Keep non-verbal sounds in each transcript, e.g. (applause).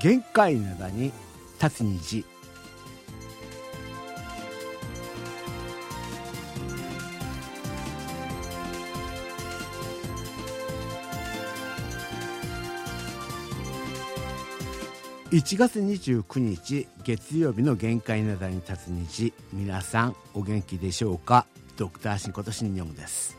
限界灘に立つ虹。1月29日月曜日の限界なだに立つ日皆さんお元気でしょうか？ドクターシンことシンニョンです。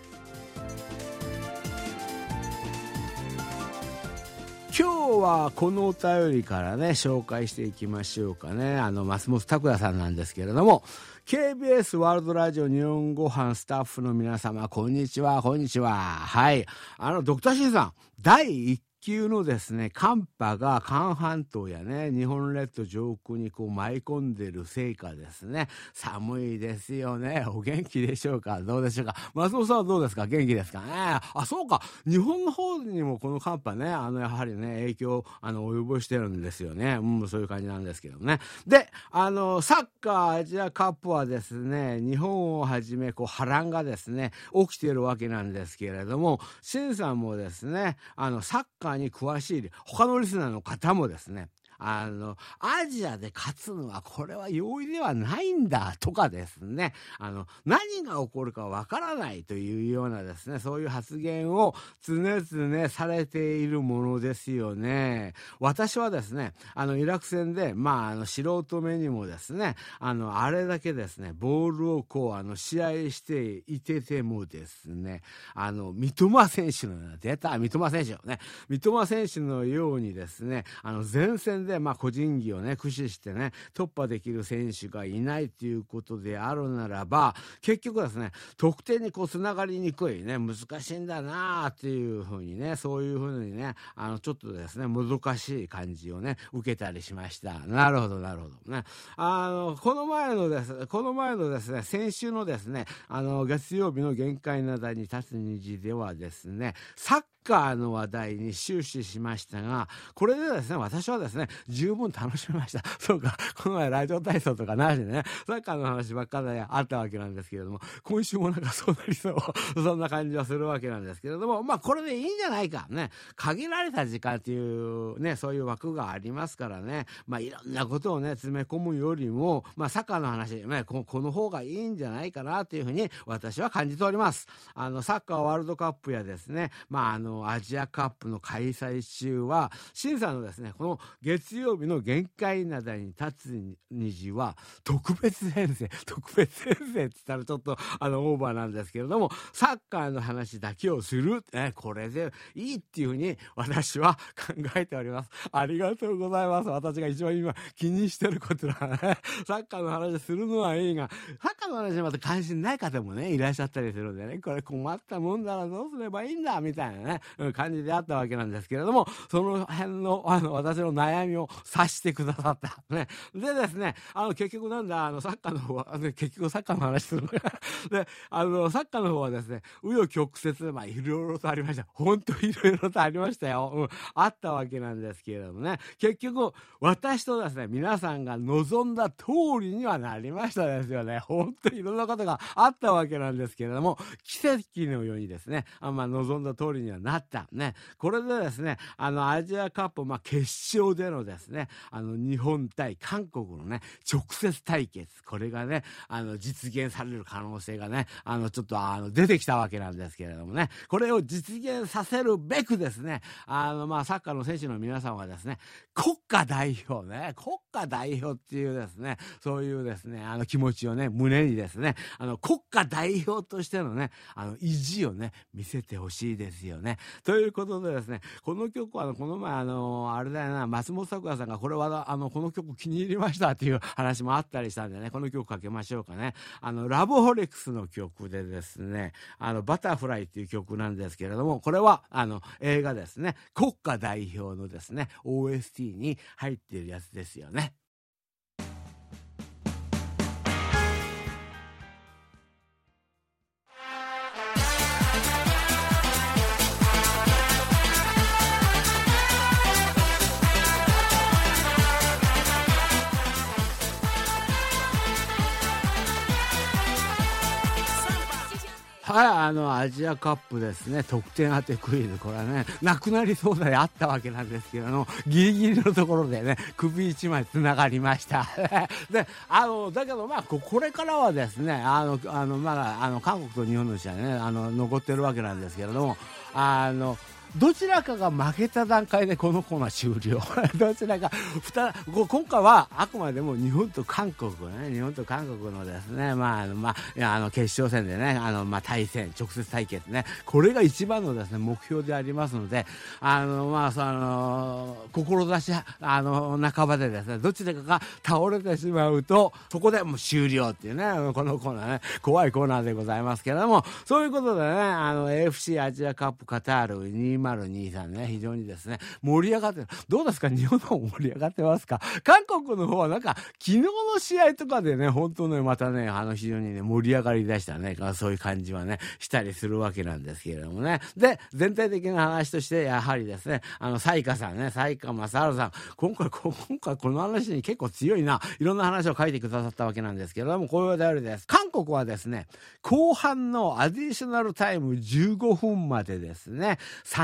はこのお便りからね紹介していきましょうかね。あの松本拓也さんなんですけれども KBS ワールドラジオ日本語版スタッフの皆様こんにちはこんにちは。はい。あのドクターシンさん第1球のですね寒波が韓半島やね日本列島上空にこう舞い込んでるせいかですね。寒いですよね。お元気でしょうか？どうでしょうか？松本さんはどうですか？元気ですか？ねあそうか。日本の方にもこの寒波ねあのやはりね影響あの及ぼしてるんですよね。うんそういう感じなんですけどね。であのサッカーアジアカップはですね日本をはじめこう波乱がですね起きてるわけなんですけれども新さんもですねあのサッカーに詳しい他のリスナーの方もですねあの、アジアで勝つのはこれは容易ではないんだとかですね、あの、何が起こるかわからないというようなですね、そういう発言を常々されているものですよね。私はですね、あの、イラク戦で、まあ、あの、素人目にもですね、あの、あれだけですね、ボールをこう、あの、試合していててもですね、あの、三笘選手のような、出た、三笘選手をね、三笘選手のようにですね、あの、前線でで、まあ、個人技をね駆使してね突破できる選手がいないということであるならば結局ですね得点にこうつながりにくいね難しいんだなあっていうふうにねそういうふうにねあのちょっとですね難しい感じをね受けたりしました。なるほどなるほど。ね。あのこの前のですこの前のですね先週のですねあの月曜日の限界なだに立つ虹ではですねサッカーの話題に終始しましたがこれでですね私はですね十分楽しめました。(laughs) そうかこの前ラジオ体操とかなしでねサッカーの話ばっかりあったわけなんですけれども今週もなんかそうなりそう (laughs) そんな感じはするわけなんですけれどもまあこれでいいんじゃないかね。限られた時間っていうねそういう枠がありますからね。まあいろんなことをね詰め込むよりもまあサッカーの話ねここの方がいいんじゃないかなというふうに私は感じております。あのサッカーワールドカップやですねまああのアジアカップの開催中は審査のですねこの月曜日の限界なだに立つ虹は特別編成 (laughs) 特別編成って言ったらちょっとあのオーバーなんですけれどもサッカーの話だけをする、ね、これでいいっていうふうに私は考えております。ありがとうございます。私が一番今気にしてることはねサッカーの話するのはいいがサッカーの話にまた関心ない方もねいらっしゃったりするんでねこれ困ったもんだらどうすればいいんだみたいなね。感じであったわけなんですけれども、その辺の、(laughs) あの、私の悩みを察してくださった。(laughs) ね。でですね、あの、結局なんだ、あの、サッカーの方は、結局サッカーの話する (laughs) で、あの、サッカーの方はですね、紆余曲折、まあ、いろいろとありました。本当いろいろとありましたよ。うん。あったわけなんですけれどもね、結局、私とですね、皆さんが望んだ通りにはなりましたですよね。本当いろんなことがあったわけなんですけれども、奇跡のようにですね、あんま、望んだ通りにはななった。ね。これでですね、あの、アジアカップ、まあ、決勝でのですね、あの、日本対韓国のね、直接対決、これがね、あの、実現される可能性がね、あの、ちょっと、あの、出てきたわけなんですけれどもね、これを実現させるべくですね、あの、まあ、サッカーの選手の皆さんはですね、国家代表ね、国家代表っていうですね、そういうですね、あの気持ちをね、胸にですね、あの、国家代表としてのね、あの、意地をね、見せてほしいですよね。(laughs) ということでですね、この曲は、この前、あの、あれだよな、松本拓也さんが、これは、あの、この曲気に入りましたっていう話もあったりしたんでね、この曲かけましょうかね。あの、ラブホレックスの曲でですね、あの、バタフライっていう曲なんですけれども、これは、あの、映画ですね、国家代表のですね、OST に入っているやつですよね。はい、あの、アジアカップですね、得点当てクイズ、これはね、なくなりそうであったわけなんですけども、ギリギリのところでね、首一枚つながりました。(laughs) で、あの、だけどまあ、これからはですね、あの、あの、まだ、あの、韓国と日本の試合ね、あの、残ってるわけなんですけれども、あの、どちらかが負けた段階でこのコーナー終了。(laughs) どちらか今回はあくまでも日本と韓国ね。日本と韓国のですね。まあまああの決勝戦でねあのまあ対戦直接対決ね。これが一番のですね目標でありますのであのまあその志あの半ばでですねどちらかが倒れてしまうとそこでもう終了っていうねこのコーナーね。怖いコーナーでございますけれども。そういうことでねあの AFC アジアカップカタール2 2023ね、非常にですね、盛り上がってる。どうですか？日本の方盛り上がってますか？韓国の方はなんか、昨日の試合とかでね、本当ね、またね、あの非常にね、盛り上がりだしたね、そういう感じはね、したりするわけなんですけれどもね。で、全体的な話として、やはりですね、あの、サイカさんね、サイカ正治さん、今回、今回この話に結構強いな、いろんな話を書いてくださったわけなんですけれども、こういうお便りです？韓国はですね、後半のアディショナルタイム15分までですね、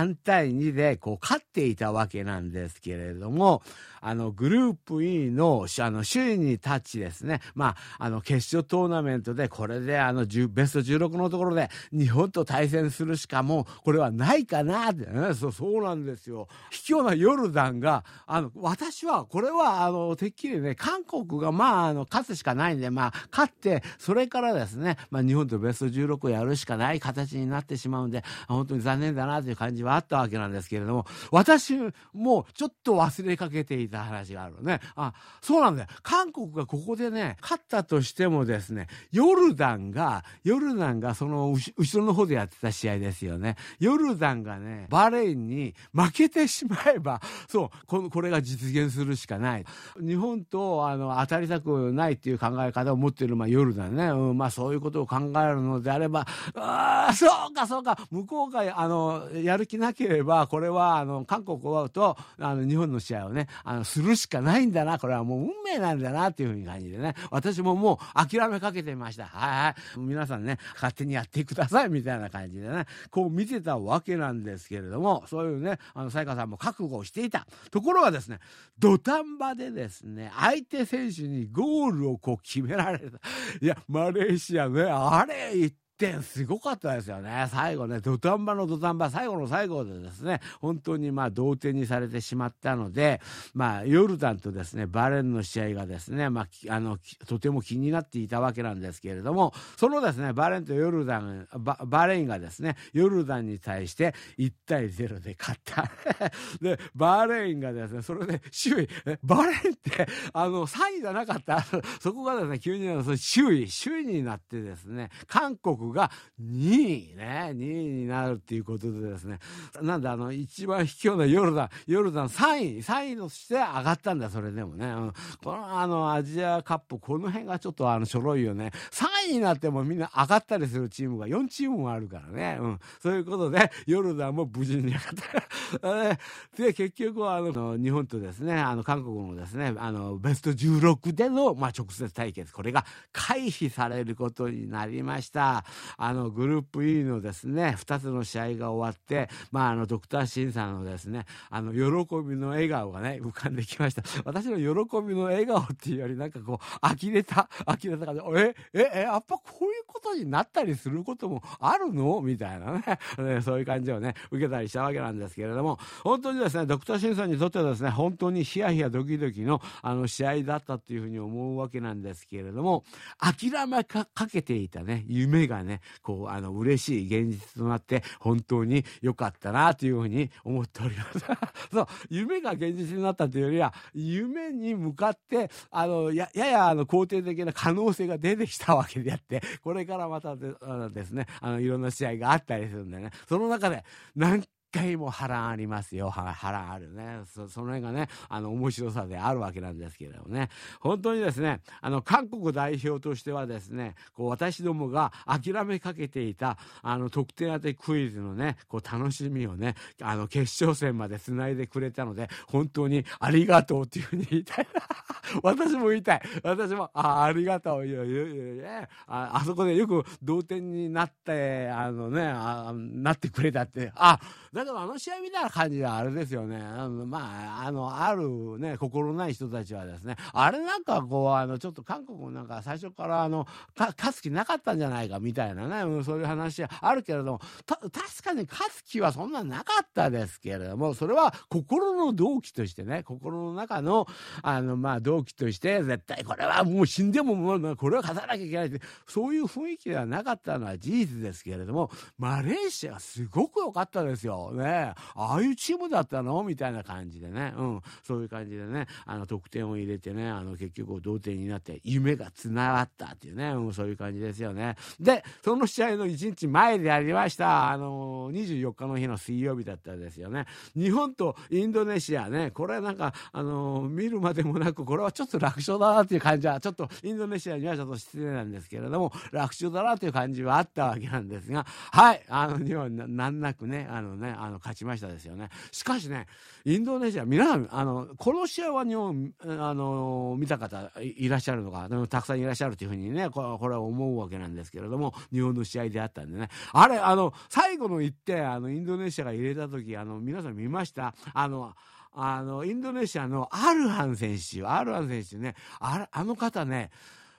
3対2でこう勝っていたわけなんですけれども、あの、グループ E の、あの、首位に立ちですね、まあ、あの、決勝トーナメントで、これで、あの、ベスト16のところで、日本と対戦するしかもうこれはないかなってね、そう、そうなんですよ。卑怯なヨルダンが、あの、私は、これは、あの、てっきりね、韓国が、まあ、あの、勝つしかないんで、まあ、勝って、それからですね、まあ、日本とベスト16をやるしかない形になってしまうんで、本当に残念だなという感じはあったわけなんですけれども、私もちょっと忘れかけていた話があるのね。あ、そうなんだよ。韓国がここでね、勝ったとしてもですね、ヨルダンが、ヨルダンがその後ろの方でやってた試合ですよね。ヨルダンがね、バレーンに負けてしまえば、そう、ここれが実現するしかない。日本とあの当たりたくないっていう考え方を持っている、まあ、ヨルダンね、うん、まあそういうことを考えるのであれば、ああ、そうかそうか、向こうがあのやる気ないなければ、これはあの韓国とあの日本の試合をね、あのするしかないんだなこれはもう運命なんだなっていうふうに感じでね私ももう諦めかけてました。はいはい。皆さんね勝手にやってくださいみたいな感じでねこう見てたわけなんですけれどもそういうねあの才加さんも覚悟をしていたところがですね土壇場でですね相手選手にゴールをこう決められた。いやマレーシアねあれ点すごかったですよね。最後ね、土壇場の土壇場、最後の最後でですね、本当にまあ同点にされてしまったので、まあヨルダンとですね、バレンの試合がですね、まあ、あの、とても気になっていたわけなんですけれども、そのですね、バレンとヨルダン、ババレンがですね、ヨルダンに対して1対0で勝った。(laughs) で、バレンがですね、それで首位、バレンって、あの、3位じゃなかった？(laughs) そこがですね、急に首位、首位になってですね、韓国が2位ね、2位になるっていうことでですね、なんであの、一番卑怯なヨルダン、ヨルダン3位、3位として上がったんだ、それでもね。うん、このあの、アジアカップ、この辺がちょっとあの、ちょろいよね。3位になってもみんな上がったりするチームが4チームもあるからね。うん。そういうことで、ヨルダンも無事に上がった。で、結局はあの、日本とですね、あの、韓国のですね、あの、ベスト16での、まあ、直接対決、これが回避されることになりました。あのグループ E のですね。2つの試合が終わって、まあ、あのドクターシンさんのですねあの喜びの笑顔がね浮かんできました。私の喜びの笑顔っていうよりなんかこう呆れた呆れた感じ。えええやっぱこういうことになったりすることもあるの？みたいなね。ね (laughs) そういう感じをね受けたりしたわけなんですけれども。本当にですねドクターシンさんにとってはですね本当にヒヤヒヤドキドキのあの試合だったというふうに思うわけなんですけれども諦めかけていたね夢がねねこうあの嬉しい現実となって本当に良かったなというふうに思っております。(laughs) そう夢が現実になったというよりは夢に向かってあのやややあの肯定的な可能性が出てきたわけであってこれからまたであですねあのいろんな試合があったりするんでね。その中で何回も波乱ありますよ。波乱あるね。そその辺がね、あの、面白さであるわけなんですけれどもね。本当にですね、あの、韓国代表としてはですね、こう、私どもが諦めかけていた、あの、得点当てクイズのね、こう、楽しみをね、あの、決勝戦まで繋いでくれたので、本当にありがとうっていうふうに言いたい。(laughs) 私も言いたい。私も、あ、ありがとう。いやいやいやいやああそこでよく同点になって、あのね、あなってくれたって。あ、だけどあの試合みたいな感じはあれですよね。あのまあ、あの、あるね、心ない人たちはですね、あれなんかこう、あの、ちょっと韓国なんか最初からあの、か勝つ気なかったんじゃないかみたいなね、うん、そういう話はあるけれども、た、確かに勝つ気はそんななかったですけれども、それは心の動機としてね、心の中の、あの、まあ、動機として、絶対これはもう死んでももう、これは勝たなきゃいけないって、そういう雰囲気ではなかったのは事実ですけれども、マレーシアすごく良かったですよ。ね。ああいうチームだったの？みたいな感じでね、うん、そういう感じでね、あの、得点を入れてね、あの、結局同点になって夢が繋がったっていうね、うん、そういう感じですよね。で、その試合の1日前でありました、あの、24日の日の水曜日だったんですよね。日本とインドネシアね、これなんか、あの、見るまでもなく、これはちょっと楽勝だなっていう感じは、ちょっとインドネシアにはちょっと失礼なんですけれども、楽勝だなという感じはあったわけなんですが、はい、あの、日本難なくね、あのね、あの、勝ちましたですよね。しかしね、インドネシア、皆さん、あの、この試合は日本、あの、見た方いらっしゃるのか、たくさんいらっしゃるというふうにね、これは思うわけなんですけれども、日本の試合であったんでね。あれ、あの、最後の1点、あの、インドネシアが入れた時、あの、皆さん見ました？あの、あの、インドネシアのアルハン選手、アルハン選手ね、ああの方ね、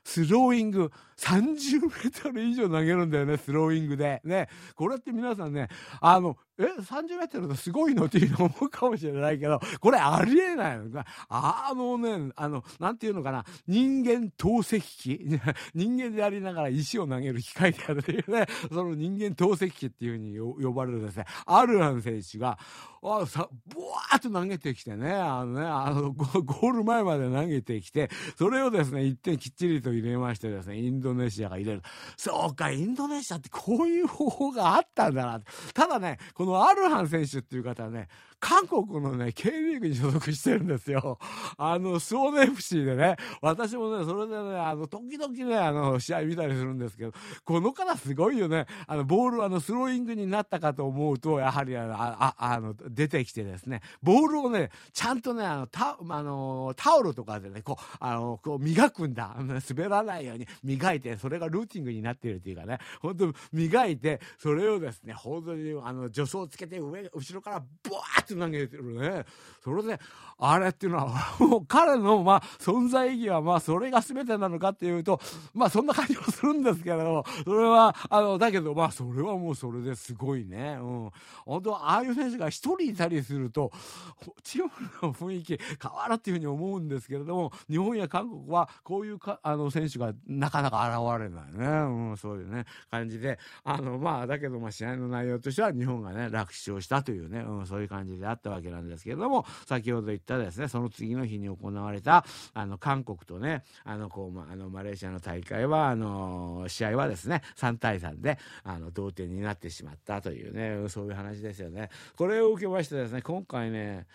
スローイング、30メートル以上投げるんだよね、スローイングで。ね。これって皆さんね、あの、え、30メートルのすごいのっていうの思うかもしれないけど、これありえないの。あのね、あの、なんていうのかな、人間透析機 (laughs) 人間でありながら石を投げる機械であるというね、その人間透析機っていうふうに呼ばれるですね、アルアン選手が、あさ、ブワーっと投げてきてね、あのね、あのゴ、ール前まで投げてきて、それをですね、1点きっちりと入れましてですね、インドネシアが入れる。そうか、インドネシアってこういう方法があったんだな。ただね、このアルハン選手っていう方はね、韓国のね、K リーグに所属してるんですよ。あの、スオーネ FC でね、私もね、それでね、あの、時々ね、あの、試合見たりするんですけど、この方すごいよね。あの、ボール、あの、スローイングになったかと思うと、やはりあの、ああの、出てきてですね、ボールをね、ちゃんとね、あの、タあのタオルとかでね、こう、あの、こう磨くんだ。滑らないように磨いて、それがルーティングになっているっていうかね、本当磨いて、それをですね、本当に、あの、助走つけて上、後ろからブワーって投げてるね。それで、あれっていうのは、もう彼の、まあ、存在意義は、まあ、それが全てなのかっていうと、まあ、そんな感じもするんですけれど、それは、あの、だけど、まあ、それはもうそれですごいね。うん。本当ああいう選手が一人いたりすると、チームの雰囲気変わるっていうふうに思うんですけれども、日本や韓国は、こういうか、あの、選手がなかなか現れないね。うん、そういうね、感じで、あの、まあ、だけど、まあ、試合の内容としては、日本がねね、楽勝したというね、うん、そういう感じであったわけなんですけれども、先ほど言ったですね、その次の日に行われた、あの、韓国とね、あの、こう、まあ、の、マレーシアの大会は、あの、試合はですね、3対3で、あの、同点になってしまったというね、そういう話ですよね。これを受けましてですね、今回ね、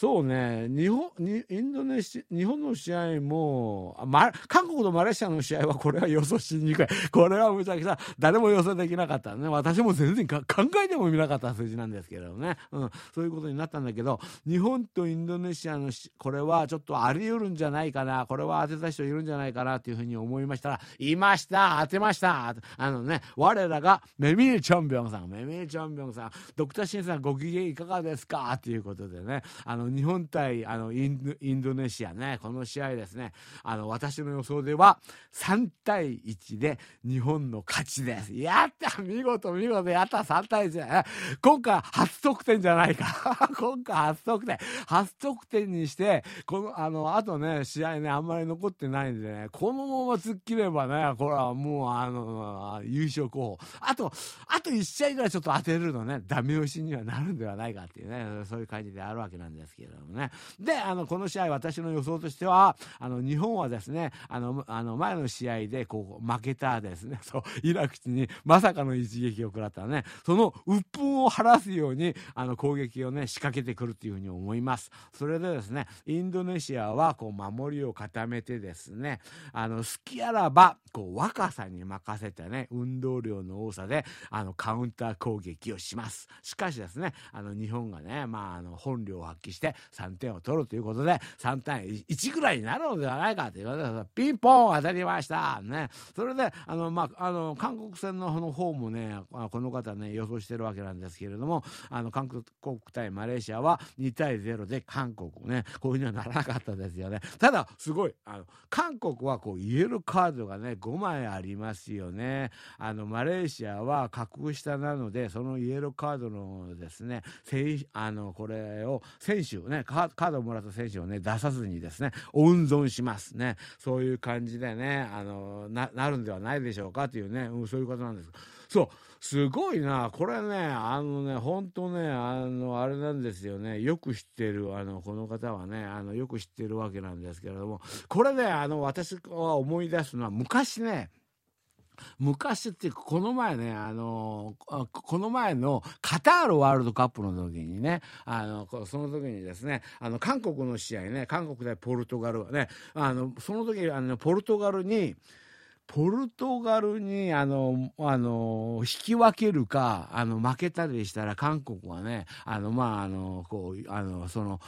そうね、日本、にインドネシア、日本の試合も、ま、韓国とマレーシアの試合はこれは予想しにくい。(laughs) これはむちゃくちゃ誰も予想できなかったね。私も全然考えてもみなかった数字なんですけどね。うん、そういうことになったんだけど、日本とインドネシアのこれはちょっとあり得るんじゃないかな、これは当てた人いるんじゃないかなっていうふうに思いましたら、いました当てましたあのね、我らがメミル・チョンビョンさん、メミル・チョンビョンさん、ドクターシンさんご機嫌いかがですか？っていうことでね、あの、日本対あのインインドネシアね、この試合ですね、あの私の予想では3対1で日本の勝ちです。やった！見事見事。やった！3対1今回初得点じゃないか。(laughs) 今回初得点。初得点にして、この、あの、あとね、試合ね、あんまり残ってないんでね、このまま突っ切ればね、これはもう、あの、優勝候補。あと、あと1試合ぐらいちょっと当てるのね、ダメ押しにはなるんではないかっていうね、そういう感じであるわけなんですけど。れどもね。で、あの、この試合、私の予想としては、あの、日本はですね、あの、あの前の試合で、こう、負けたですね、(laughs) そう、イラクにまさかの一撃を食らったね、その鬱憤を晴らすように、あの、攻撃をね、仕掛けてくるっていうふうに思います。それでですね、インドネシアは、こう、守りを固めてですね、あの、好きあらば、こう、若さに任せてね、運動量の多さで、あの、カウンター攻撃をします。しかしですね、あの、日本がね、まあ、あの、本領を発揮して3点を取るということで、3対1ぐらいになるのではないかということで、ピンポン当たりましたね。それで、あの、まあ、あの、韓国戦の方もね、この方ね、予想してるわけなんですけれども、あの、韓国対マレーシアは2対0で韓国ね、こういうふうにはならなかったですよね。ただ、すごい、あの、韓国はこう、イエローカードがね、5枚ありますよね。あの、マレーシアは格下なので、そのイエローカードのですね、あの、これを、選手ね、カードをもらった選手をね、出さずにですね、温存しますね。そういう感じでね、あの、な、なるんではないでしょうかというね、うん、そういうことなんです。そう、すごいな、これね、あのね、本当ね、あの、あれなんですよね、よく知ってる、あの、この方はね、あの、よく知ってるわけなんですけれども、これね、あの、私は思い出すのは、昔ね、昔ってこの前ね、あの、この前のカタールワールドカップの時にね、あの、その時にですね、あの、韓国の試合ね、韓国対ポルトガルはね、あの、その時、あの、ポルトガルに、ポルトガルにあのあの引き分けるかあの負けたりしたら韓国はねあのまああのこうあのその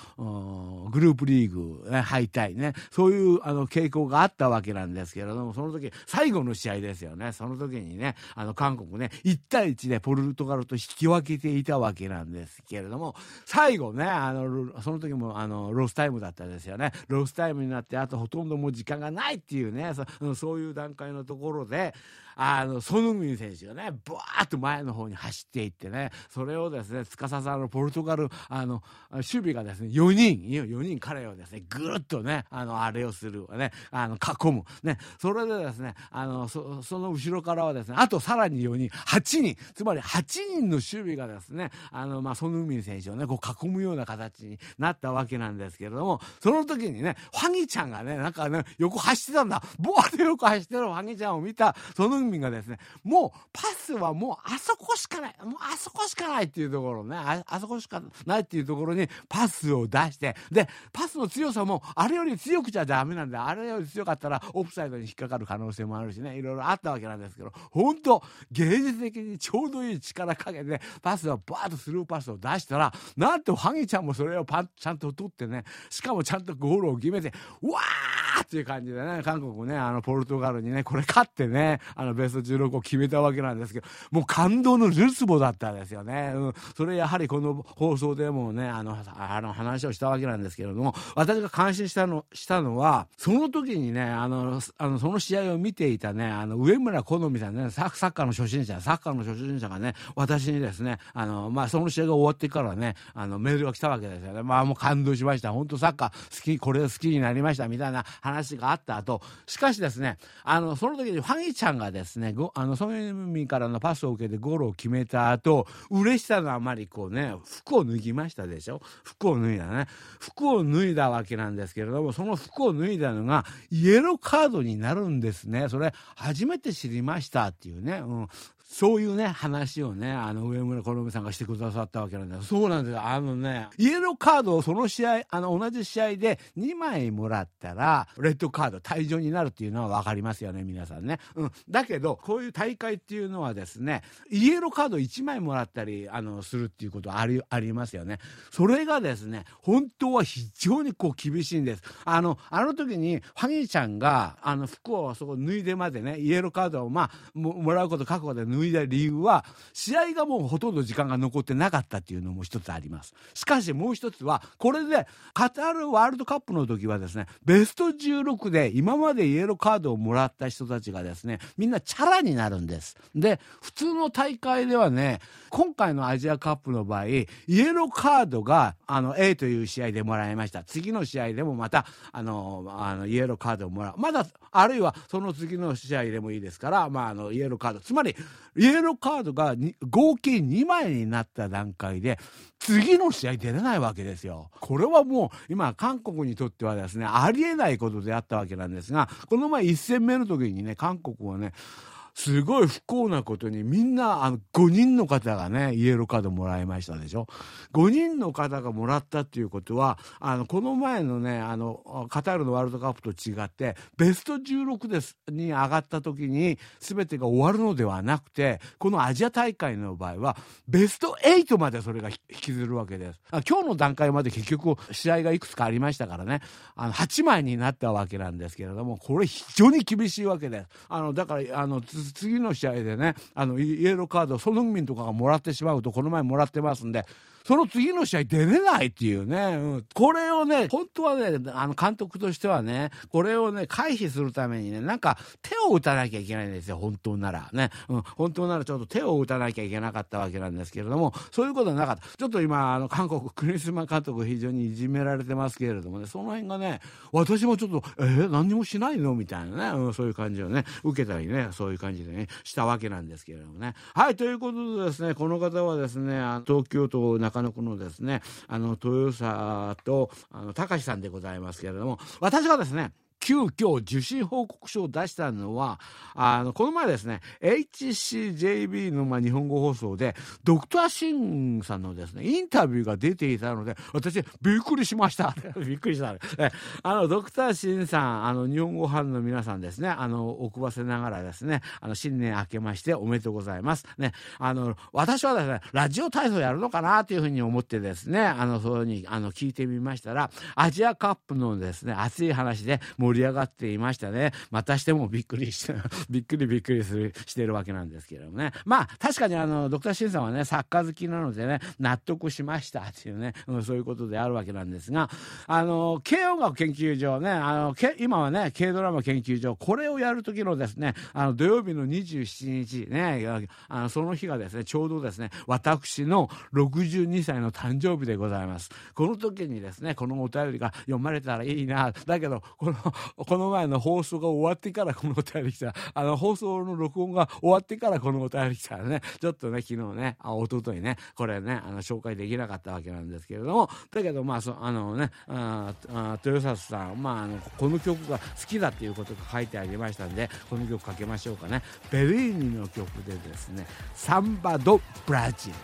グループリーグ、ね、敗退ね。そういうあの傾向があったわけなんですけれどもその時最後の試合ですよね。その時にねあの韓国ね1対1でポルトガルと引き分けていたわけなんですけれども最後ねあのその時もあのロスタイムだったですよね。ロスタイムになってあとほとんどもう時間がないっていうねそそういう段階のところであの、ソヌミン選手がね、ブワーッと前の方に走っていってね、それをですね、司さんのポルトガル、あの、守備がですね、4人、4人彼をですね、ぐるっとね、あの、あれをする、ね、あの、囲む。ね、それでですね、あの、その後ろからはですね、あとさらに4人、8人、つまり8人の守備がですね、あの、まあ、ソヌミン選手をね、こう囲むような形になったわけなんですけれども、その時にね、ファギちゃんがね、なんかね、横走ってたんだ、ボーで横走ってるファギちゃんを見た、ソヌミンがですね、もうパスはもうあそこしかない、もうあそこしかないっていうところね、ああそこしかないっていうところにパスを出して、で、パスの強さもあれより強くちゃダメなんで、あれより強かったらオフサイドに引っかかる可能性もあるしね、いろいろあったわけなんですけど、本当芸術的にちょうどいい力かけて、パスをバーッとスルーパスを出したら、なんとハギちゃんもそれをパンちゃんと取ってね、しかもちゃんとゴールを決めて、うわー！っていう感じでね、韓国ね、あの、ポルトガルにね、これ勝ってね、あの、ベスト16を決めたわけなんですけど、もう感動のルツボだったですよね。うん。それやはりこの放送でもね、あの、あの話をしたわけなんですけれども、私が感心したの、したのは、その時にね、あの、あの、その試合を見ていたね、あの、上村好美さんね、サッカーの初心者、サッカーの初心者がね、私にですね、あの、まあ、その試合が終わってからね、あの、メールが来たわけですよね。まあ、もう感動しました。本当サッカー好き、これ好きになりました、みたいな話話があった後、しかしですね、あの、その時にファギちゃんがですね、ごあの、ソン・ミからのパスを受けてゴールを決めた後、嬉しさのあまりこうね、服を脱ぎましたでしょ？服を脱いだね。服を脱いだわけなんですけれども、その服を脱いだのがイエローカードになるんですね。それ初めて知りましたっていうね。うん。そういうね、話をね、あの、上村好美さんがしてくださったわけなんです。そうなんですよ。あのね、イエローカードをその試合、あの、同じ試合で2枚もらったら、レッドカード、退場になるっていうのはわかりますよね、皆さんね。うん。だけど、こういう大会っていうのはですね、イエローカード1枚もらったり、あの、するっていうことあり、ありますよね。それがですね、本当は非常にこう厳しいんです。あの、あの時に、ファニーちゃんが、あの、服をそこ脱いでまでね、イエローカードをまあ、ももらうこと覚悟で脱脱いだ理由は、試合がもうほとんど時間が残ってなかったっていうのも一つあります。しかしもう一つは、これで、カタールワールドカップの時はですね、ベスト16で今までイエローカードをもらった人たちがですね、みんなチャラになるんです。で、普通の大会ではね、今回のアジアカップの場合、イエローカードが、あの、A という試合でもらいました。次の試合でもまた、あの、あのイエローカードをもらう。まだ、あるいはその次の試合でもいいですから、まあ、あの、イエローカード。つまり、イエローカードが合計2枚になった段階で、次の試合出れないわけですよ。これはもう、今、韓国にとってはですね、ありえないことであったわけなんですが、この前1戦目の時にね、韓国はね、すごい不幸なことにみんなあの5人の方がねイエローカードもらいましたでしょ？5人の方がもらったっていうことはあのこの前のねあのカタールのワールドカップと違ってベスト16ですに上がった時に全てが終わるのではなくてこのアジア大会の場合はベスト8までそれが引きずるわけです。今日の段階まで結局試合がいくつかありましたからね。あの8枚になったわけなんですけれどもこれ非常に厳しいわけです。あのだからあの次の試合でねあのイエローカードソノグミンとかがもらってしまうとこの前もらってますんでその次の試合出れないっていうね、うん、これをね、本当はね、あの監督としてはね、これをね、回避するためにね、なんか手を打たなきゃいけないんですよ、本当なら。ね、うん、本当ならちょっと手を打たなきゃいけなかったわけなんですけれども、そういうことはなかった。ちょっと今、あの、韓国、クリスマ監督非常にいじめられてますけれどもね、その辺がね、私もちょっと、えー、何にもしないの？みたいなね、うん、そういう感じをね、受けたりね、そういう感じでね、したわけなんですけれどもね。はい、ということでですね、この方はですね、東京都中野区のですね、あの、豊佐と、あの、高橋さんでございますけれども、私はですね、急遽受信報告書を出したのは、あの、この前ですね、HCJB のまあ日本語放送で、ドクターシンさんのですね、インタビューが出ていたので、私、びっくりしました。(laughs) びっくりした。あの、ドクターシンさん、あの、日本語ファンの皆さんですね、あの、奥ばせながらですね、あの、新年明けましておめでとうございます。ね、あの、私はですね、ラジオ体操やるのかなというふうに思ってですね、あの、そういうふうに、あの、聞いてみましたら、アジアカップのですね、熱い話で、盛り上がっていましたね。またしてもびっくりして、(laughs) びっくりびっくりする、してるわけなんですけれどもね。まあ、確かにあの、ドクターシンさんはね、作家好きなのでね、納得しましたっていうね、うん、そういうことであるわけなんですが、あの、軽音楽研究所ね、あの、今はね、軽ドラマ研究所、これをやる時のですね、あの、土曜日の27日ね、あのその日がですね、ちょうどですね、私の62歳の誕生日でございます。この時にですね、このお便りが読まれたらいいな。だけど、この、この前の放送が終わってからこのお便り来た、あの、放送の録音が終わってからこのお便り来たらね、ちょっとね、昨日ね、あ、一昨日ね、これね、あの、紹介できなかったわけなんですけれども、だけど、まあ、そあのね、ああ豊里さん、まあ、あの、この曲が好きだっていうことが書いてありましたんで、この曲かけましょうかね。ベリーニの曲でですね、サンバド・ブラジル。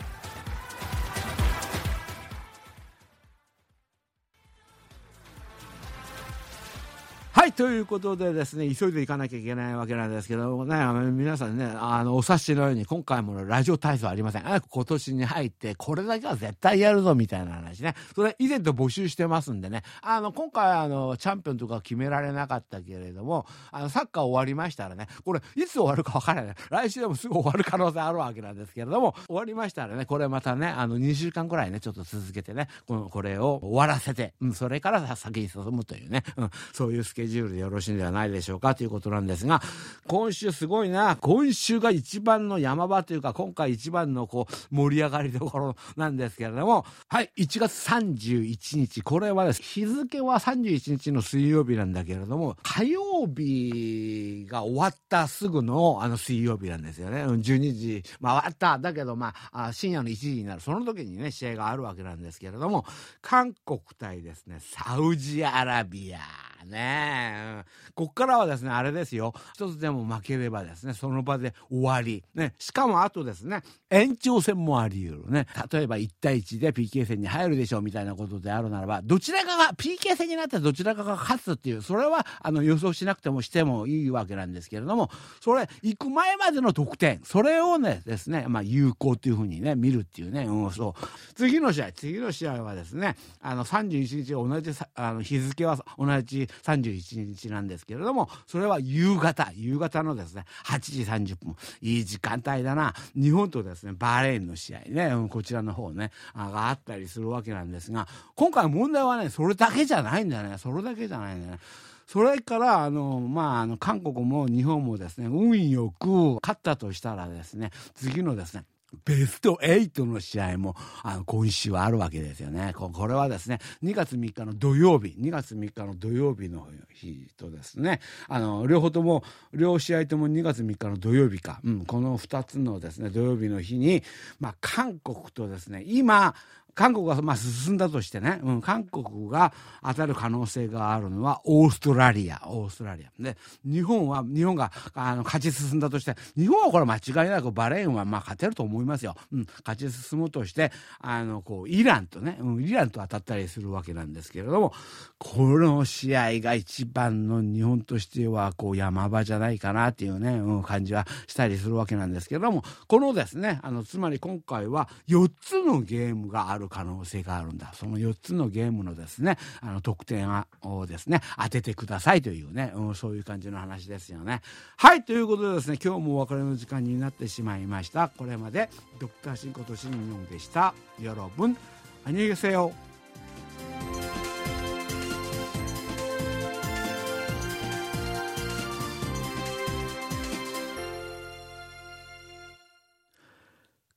はい、ということでですね、急いで行かなきゃいけないわけなんですけどもね、皆さんね、あの、お察しのように、今回もラジオ体操ありません。今年に入って、これだけは絶対やるぞ、みたいな話ね。それ以前と募集してますんでね、あの、今回、あの、チャンピオンとか決められなかったけれども、あの、サッカー終わりましたらね、これ、いつ終わるかわからない。来週でもすぐ終わる可能性あるわけなんですけれども、終わりましたらね、これまたね、あの、2週間くらいね、ちょっと続けてね、この、これを終わらせて、うん、それから先に進むというね、うん、そういうスケジュールジュールでよろしいんではないでしょうかということなんですが、今週すごいな、今週が一番の山場というか、今回一番のこう、盛り上がりどころなんですけれども、はい、1月31日、これはです、日付は31日の水曜日なんだけれども、火曜日が終わったすぐのあの水曜日なんですよね。12時回った。だけどまあ、深夜の1時になる。その時にね、試合があるわけなんですけれども、韓国対ですね、サウジアラビア。ねこっからはですね、あれですよ。一つでも負ければですね、その場で終わり。ね。しかもあとですね、延長戦もあり得るね。例えば1対1で PK 戦に入るでしょうみたいなことであるならば、どちらかが、PK 戦になったらどちらかが勝つっていう、それはあの予想しなくてもしてもいいわけなんですけれども、それ、行く前までの得点、それをね、ですね、まあ有効っていうふうにね、見るっていうね、うん、そう。次の試合、次の試合はですね、あの31日同じ、あの日付は同じ31日なんですけれども、それは夕方、夕方のですね、8時30分、いい時間帯だな。日本とですね、バーレーンの試合ね、こちらの方ね、があったりするわけなんですが、今回問題はね、それだけじゃないんだね。それだけじゃないんだね。それからあの、まあ、あの韓国も日本もですね運よく勝ったとしたらですね次のですねベスト8の試合もあの今週はあるわけですよね。これはですね、2月3日の土曜日、2月3日の土曜日の日とですね、あの、両方とも、両試合とも2月3日の土曜日か、うん、この2つのですね、土曜日の日に、まあ、韓国とですね、今、韓国がまあ進んだとしてね、うん、韓国が当たる可能性があるのはオーストラリア、オーストラリア。で、日本は、日本があの勝ち進んだとして、日本はこれ間違いなくバレーンはまあ勝てると思いますよ。うん、勝ち進むとして、あの、こう、イランとね、うん、イランと当たったりするわけなんですけれども、この試合が一番の日本としては、こう、山場じゃないかなっていうね、うん、感じはしたりするわけなんですけれども、このですね、あの、つまり今回は4つのゲームがある可能性があるんだ。その4つのゲームのですねあの得点をですね当ててくださいというね、うん、そういう感じの話ですよね。はいということでですね今日もお別れの時間になってしまいました。これまでドクターシンコトシンヨンでした。よろぶんあにげせよ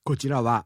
こちらは